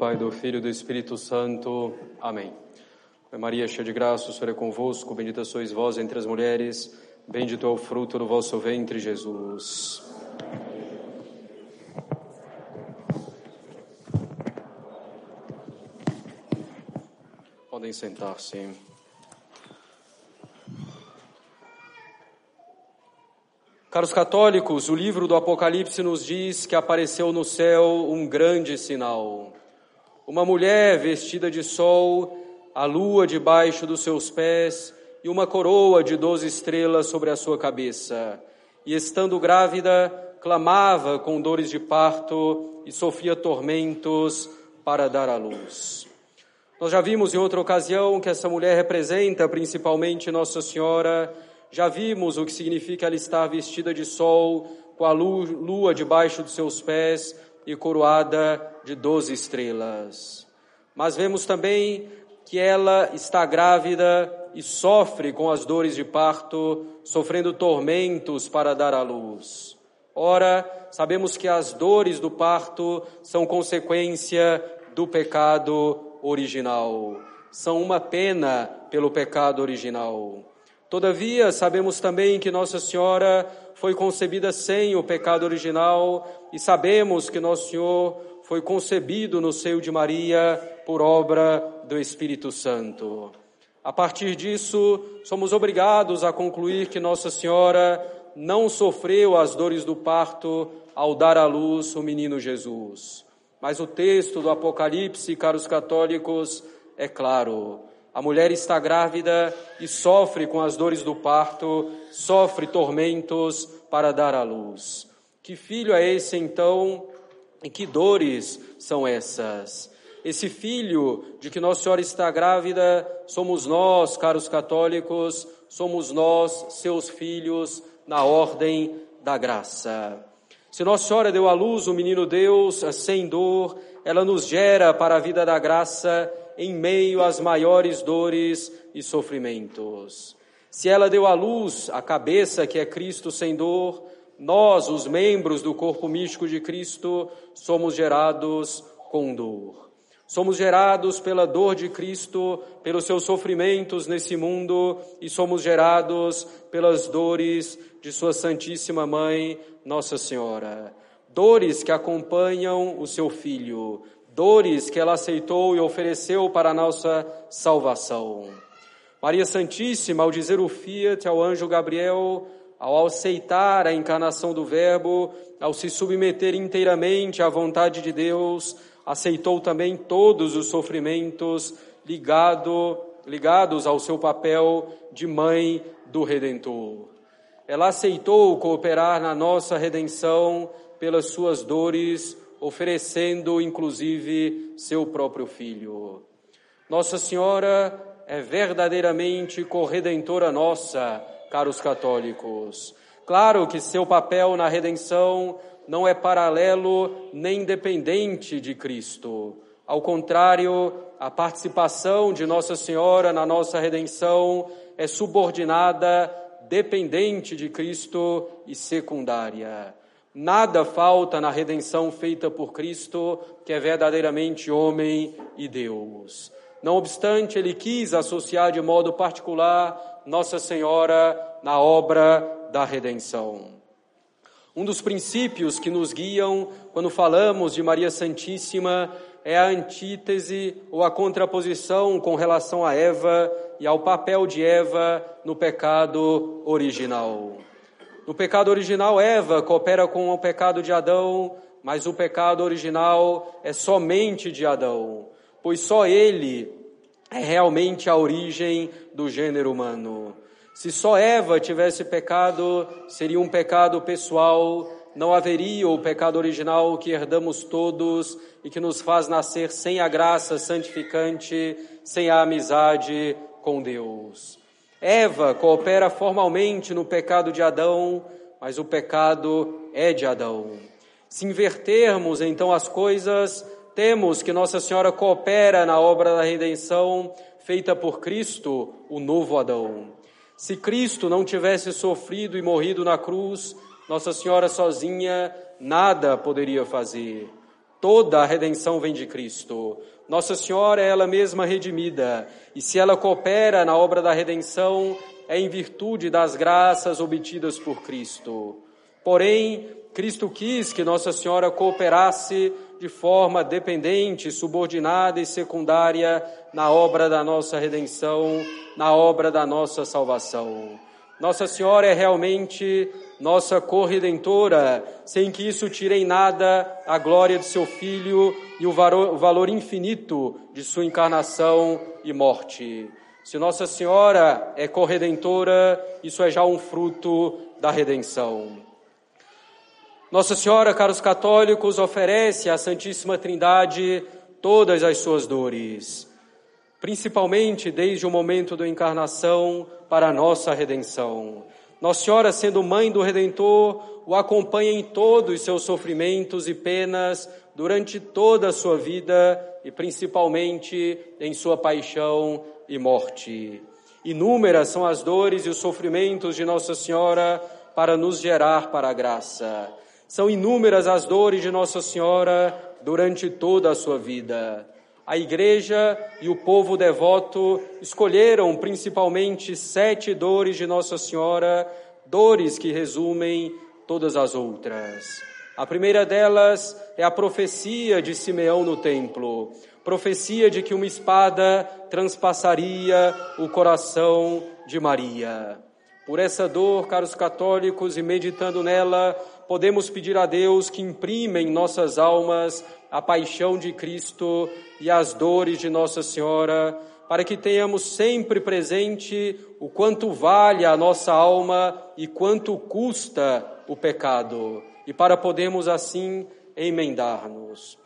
Pai, do Filho e do Espírito Santo. Amém. Maria, cheia de graça, o Senhor é convosco, bendita sois vós entre as mulheres, bendito é o fruto do vosso ventre, Jesus. Podem sentar-se. Caros católicos, o livro do Apocalipse nos diz que apareceu no céu um grande sinal. Uma mulher vestida de sol, a lua debaixo dos seus pés e uma coroa de doze estrelas sobre a sua cabeça. E estando grávida, clamava com dores de parto e sofria tormentos para dar à luz. Nós já vimos em outra ocasião que essa mulher representa principalmente Nossa Senhora já vimos o que significa ela estar vestida de sol, com a lua debaixo dos seus pés e coroada de doze estrelas. Mas vemos também que ela está grávida e sofre com as dores de parto, sofrendo tormentos para dar à luz. Ora, sabemos que as dores do parto são consequência do pecado original, são uma pena pelo pecado original. Todavia, sabemos também que Nossa Senhora foi concebida sem o pecado original e sabemos que Nosso Senhor foi concebido no seio de Maria por obra do Espírito Santo. A partir disso, somos obrigados a concluir que Nossa Senhora não sofreu as dores do parto ao dar à luz o menino Jesus. Mas o texto do Apocalipse, caros católicos, é claro. A mulher está grávida e sofre com as dores do parto, sofre tormentos para dar à luz. Que filho é esse então? E que dores são essas? Esse filho de que Nossa Senhora está grávida somos nós, caros católicos, somos nós, seus filhos, na ordem da graça. Se Nossa Senhora deu à luz o menino Deus sem dor, ela nos gera para a vida da graça em meio às maiores dores e sofrimentos. Se ela deu à luz a cabeça que é Cristo sem dor, nós, os membros do corpo místico de Cristo, somos gerados com dor. Somos gerados pela dor de Cristo, pelos seus sofrimentos nesse mundo e somos gerados pelas dores de Sua Santíssima Mãe, Nossa Senhora. Dores que acompanham o seu Filho, dores que ela aceitou e ofereceu para a nossa salvação. Maria Santíssima, ao dizer o fiat ao anjo Gabriel, ao aceitar a encarnação do Verbo, ao se submeter inteiramente à vontade de Deus, aceitou também todos os sofrimentos ligado, ligados ao seu papel de mãe do Redentor. Ela aceitou cooperar na nossa redenção pelas suas dores oferecendo inclusive seu próprio filho. Nossa Senhora é verdadeiramente corredentora nossa, caros católicos. Claro que seu papel na redenção não é paralelo nem dependente de Cristo. Ao contrário, a participação de Nossa Senhora na nossa redenção é subordinada, dependente de Cristo e secundária. Nada falta na redenção feita por Cristo, que é verdadeiramente homem e Deus. Não obstante, ele quis associar de modo particular Nossa Senhora na obra da redenção. Um dos princípios que nos guiam quando falamos de Maria Santíssima é a antítese ou a contraposição com relação a Eva e ao papel de Eva no pecado original. No pecado original, Eva coopera com o pecado de Adão, mas o pecado original é somente de Adão, pois só ele é realmente a origem do gênero humano. Se só Eva tivesse pecado, seria um pecado pessoal, não haveria o pecado original que herdamos todos e que nos faz nascer sem a graça santificante, sem a amizade com Deus. Eva coopera formalmente no pecado de Adão, mas o pecado é de Adão. Se invertermos então as coisas, temos que Nossa Senhora coopera na obra da redenção feita por Cristo, o novo Adão. Se Cristo não tivesse sofrido e morrido na cruz, Nossa Senhora sozinha nada poderia fazer. Toda a redenção vem de Cristo. Nossa Senhora é ela mesma redimida, e se ela coopera na obra da redenção, é em virtude das graças obtidas por Cristo. Porém, Cristo quis que Nossa Senhora cooperasse de forma dependente, subordinada e secundária na obra da nossa redenção, na obra da nossa salvação. Nossa Senhora é realmente nossa corredentora, sem que isso tire em nada a glória de seu Filho e o valor infinito de sua encarnação e morte. Se Nossa Senhora é corredentora, isso é já um fruto da redenção. Nossa Senhora, caros católicos, oferece à Santíssima Trindade todas as suas dores principalmente desde o momento da encarnação para a nossa redenção. Nossa Senhora, sendo mãe do Redentor, o acompanha em todos os seus sofrimentos e penas durante toda a sua vida e principalmente em sua paixão e morte. Inúmeras são as dores e os sofrimentos de Nossa Senhora para nos gerar para a graça. São inúmeras as dores de Nossa Senhora durante toda a sua vida a igreja e o povo devoto escolheram principalmente sete dores de Nossa Senhora, dores que resumem todas as outras. A primeira delas é a profecia de Simeão no templo, profecia de que uma espada transpassaria o coração de Maria. Por essa dor, caros católicos, e meditando nela, podemos pedir a Deus que imprima em nossas almas a paixão de Cristo e as dores de Nossa Senhora, para que tenhamos sempre presente o quanto vale a nossa alma e quanto custa o pecado, e para podermos assim emendar-nos.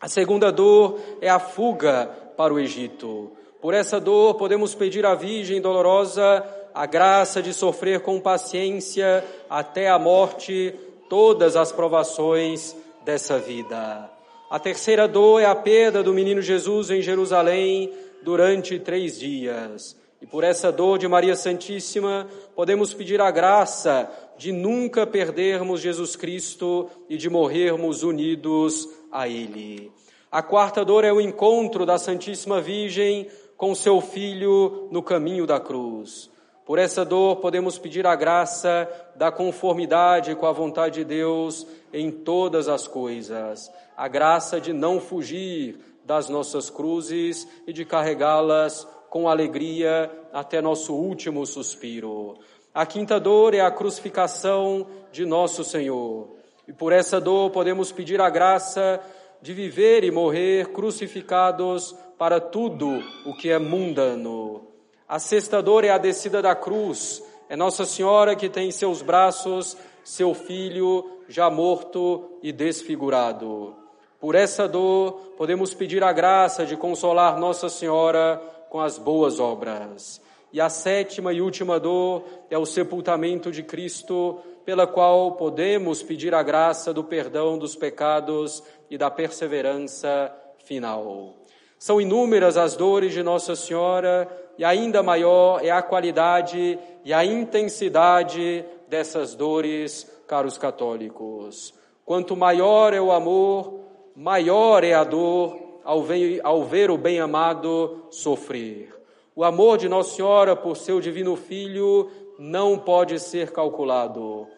A segunda dor é a fuga para o Egito. Por essa dor, podemos pedir à Virgem dolorosa a graça de sofrer com paciência até a morte todas as provações dessa vida. A terceira dor é a perda do menino Jesus em Jerusalém durante três dias. E por essa dor de Maria Santíssima, podemos pedir a graça de nunca perdermos Jesus Cristo e de morrermos unidos a Ele. A quarta dor é o encontro da Santíssima Virgem com seu Filho no caminho da cruz. Por essa dor, podemos pedir a graça da conformidade com a vontade de Deus em todas as coisas, a graça de não fugir das nossas cruzes e de carregá-las com alegria até nosso último suspiro. A quinta dor é a crucificação de nosso Senhor. E por essa dor podemos pedir a graça de viver e morrer crucificados para tudo o que é mundano. A sexta dor é a descida da cruz. É Nossa Senhora que tem em seus braços seu filho já morto e desfigurado. Por essa dor, podemos pedir a graça de consolar Nossa Senhora com as boas obras. E a sétima e última dor é o sepultamento de Cristo, pela qual podemos pedir a graça do perdão dos pecados e da perseverança final. São inúmeras as dores de Nossa Senhora, e ainda maior é a qualidade e a intensidade dessas dores, caros católicos. Quanto maior é o amor, maior é a dor ao ver, ao ver o bem-amado sofrer. O amor de Nossa Senhora por seu divino Filho não pode ser calculado.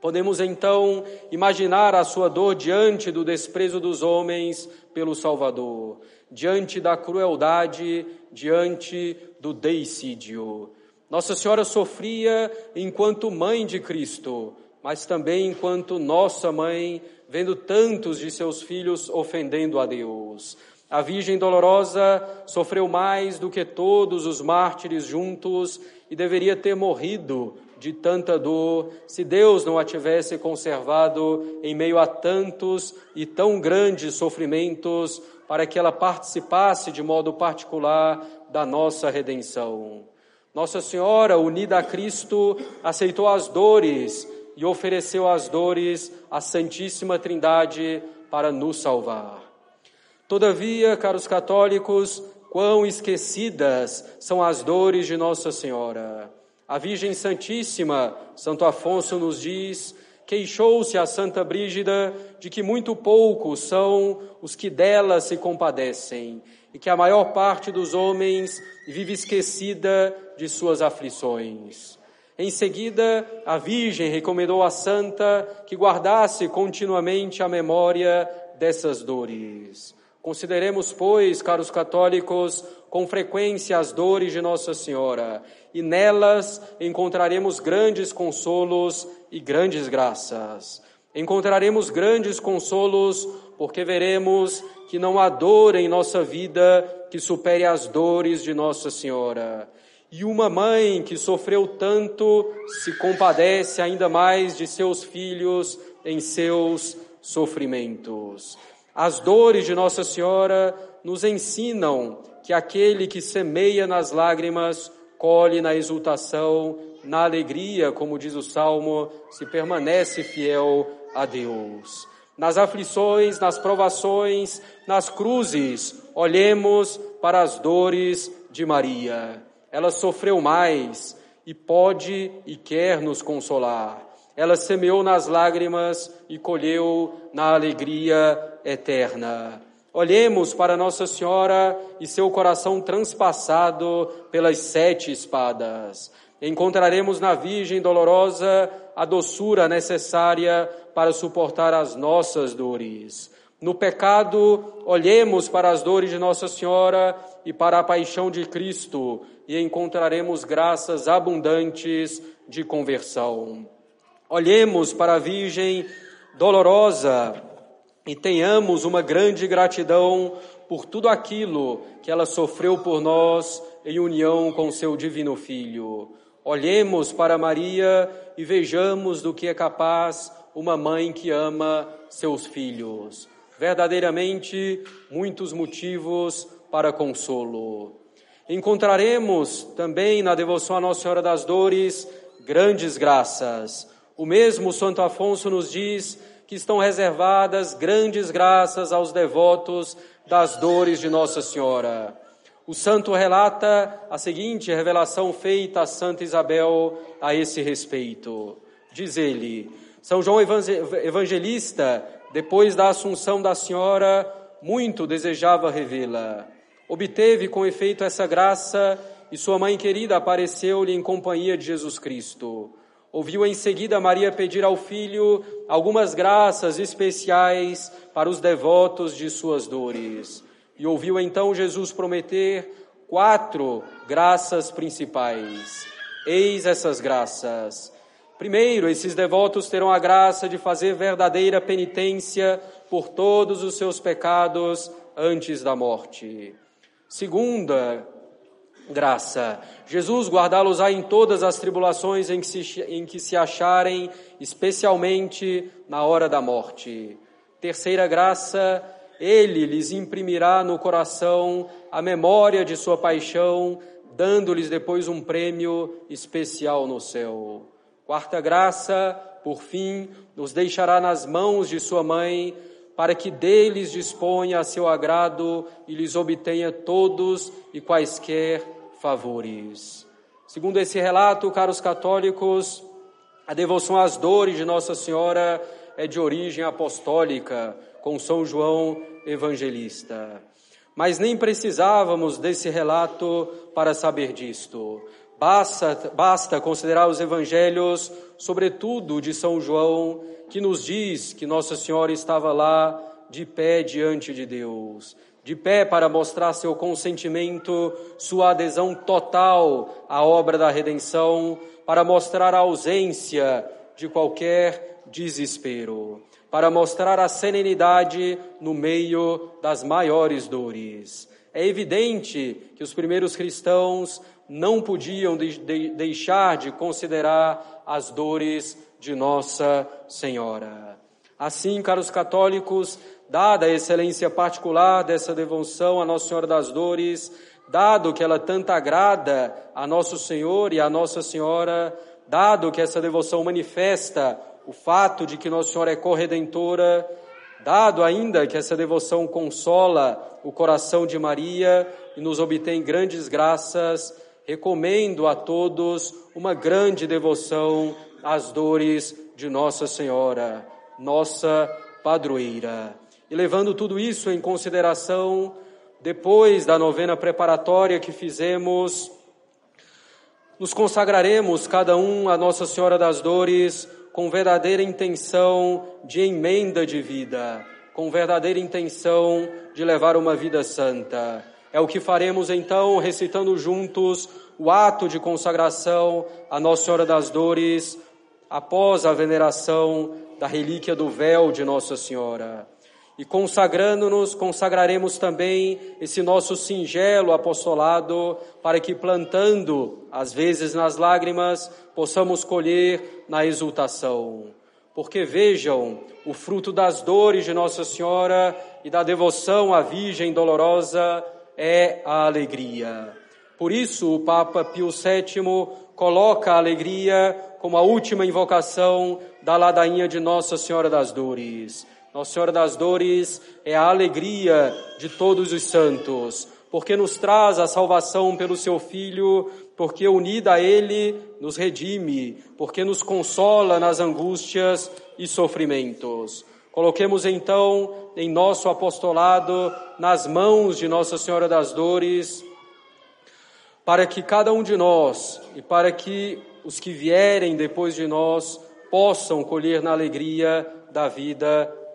Podemos então imaginar a sua dor diante do desprezo dos homens pelo Salvador, diante da crueldade, diante do deicídio. Nossa Senhora sofria enquanto mãe de Cristo, mas também enquanto nossa mãe, vendo tantos de seus filhos ofendendo a Deus. A Virgem Dolorosa sofreu mais do que todos os mártires juntos e deveria ter morrido de tanta dor se Deus não a tivesse conservado em meio a tantos e tão grandes sofrimentos para que ela participasse de modo particular da nossa redenção. Nossa Senhora, unida a Cristo, aceitou as dores e ofereceu as dores à Santíssima Trindade para nos salvar. Todavia, caros católicos, quão esquecidas são as dores de Nossa Senhora. A Virgem Santíssima, Santo Afonso nos diz Queixou-se a Santa Brígida de que muito poucos são os que dela se compadecem e que a maior parte dos homens vive esquecida de suas aflições. Em seguida, a Virgem recomendou à Santa que guardasse continuamente a memória dessas dores. Consideremos, pois, caros católicos, com frequência as dores de Nossa Senhora, e nelas encontraremos grandes consolos e grandes graças. Encontraremos grandes consolos porque veremos que não há dor em nossa vida que supere as dores de Nossa Senhora. E uma mãe que sofreu tanto se compadece ainda mais de seus filhos em seus sofrimentos. As dores de Nossa Senhora nos ensinam que aquele que semeia nas lágrimas colhe na exultação, na alegria, como diz o Salmo, se permanece fiel a Deus. Nas aflições, nas provações, nas cruzes, olhemos para as dores de Maria. Ela sofreu mais e pode e quer nos consolar. Ela semeou nas lágrimas e colheu na alegria eterna. Olhemos para Nossa Senhora e seu coração transpassado pelas sete espadas. Encontraremos na Virgem dolorosa a doçura necessária para suportar as nossas dores. No pecado, olhemos para as dores de Nossa Senhora e para a paixão de Cristo e encontraremos graças abundantes de conversão. Olhemos para a Virgem dolorosa e tenhamos uma grande gratidão por tudo aquilo que ela sofreu por nós em união com seu divino Filho. Olhemos para Maria e vejamos do que é capaz uma mãe que ama seus filhos. Verdadeiramente, muitos motivos para consolo. Encontraremos também na devoção à Nossa Senhora das Dores grandes graças. O mesmo Santo Afonso nos diz que estão reservadas grandes graças aos devotos das dores de Nossa Senhora. O santo relata a seguinte revelação feita a Santa Isabel a esse respeito. Diz ele: São João Evangelista, depois da assunção da Senhora, muito desejava revê-la. Obteve com efeito essa graça e sua mãe querida apareceu-lhe em companhia de Jesus Cristo. Ouviu em seguida Maria pedir ao filho algumas graças especiais para os devotos de suas dores. E ouviu então Jesus prometer quatro graças principais. Eis essas graças. Primeiro, esses devotos terão a graça de fazer verdadeira penitência por todos os seus pecados antes da morte. Segunda graça. Jesus guardá-los-á em todas as tribulações em que, se, em que se acharem, especialmente na hora da morte. Terceira graça, ele lhes imprimirá no coração a memória de sua paixão, dando-lhes depois um prêmio especial no céu. Quarta graça, por fim, nos deixará nas mãos de sua mãe, para que deles disponha a seu agrado e lhes obtenha todos e quaisquer favores. Segundo esse relato, caros católicos, a devoção às dores de Nossa Senhora é de origem apostólica, com São João Evangelista. Mas nem precisávamos desse relato para saber disto. Basta, basta considerar os evangelhos, sobretudo de São João, que nos diz que Nossa Senhora estava lá de pé diante de Deus de pé para mostrar seu consentimento, sua adesão total à obra da redenção, para mostrar a ausência de qualquer desespero, para mostrar a serenidade no meio das maiores dores. É evidente que os primeiros cristãos não podiam de, de, deixar de considerar as dores de Nossa Senhora. Assim, caros católicos, dada a excelência particular dessa devoção a Nossa Senhora das Dores, dado que ela tanto agrada a Nosso Senhor e a Nossa Senhora, dado que essa devoção manifesta o fato de que Nossa Senhora é corredentora, dado ainda que essa devoção consola o coração de Maria e nos obtém grandes graças, recomendo a todos uma grande devoção às dores de Nossa Senhora, nossa padroeira. E levando tudo isso em consideração, depois da novena preparatória que fizemos, nos consagraremos cada um a Nossa Senhora das Dores com verdadeira intenção de emenda de vida, com verdadeira intenção de levar uma vida santa. É o que faremos então, recitando juntos o ato de consagração a Nossa Senhora das Dores, após a veneração da relíquia do véu de Nossa Senhora. E consagrando-nos, consagraremos também esse nosso singelo apostolado, para que plantando, às vezes nas lágrimas, possamos colher na exultação. Porque vejam, o fruto das dores de Nossa Senhora e da devoção à Virgem dolorosa é a alegria. Por isso, o Papa Pio VII coloca a alegria como a última invocação da ladainha de Nossa Senhora das Dores. Nossa Senhora das Dores é a alegria de todos os santos, porque nos traz a salvação pelo seu Filho, porque unida a Ele nos redime, porque nos consola nas angústias e sofrimentos. Coloquemos então em nosso apostolado nas mãos de Nossa Senhora das Dores, para que cada um de nós e para que os que vierem depois de nós possam colher na alegria da vida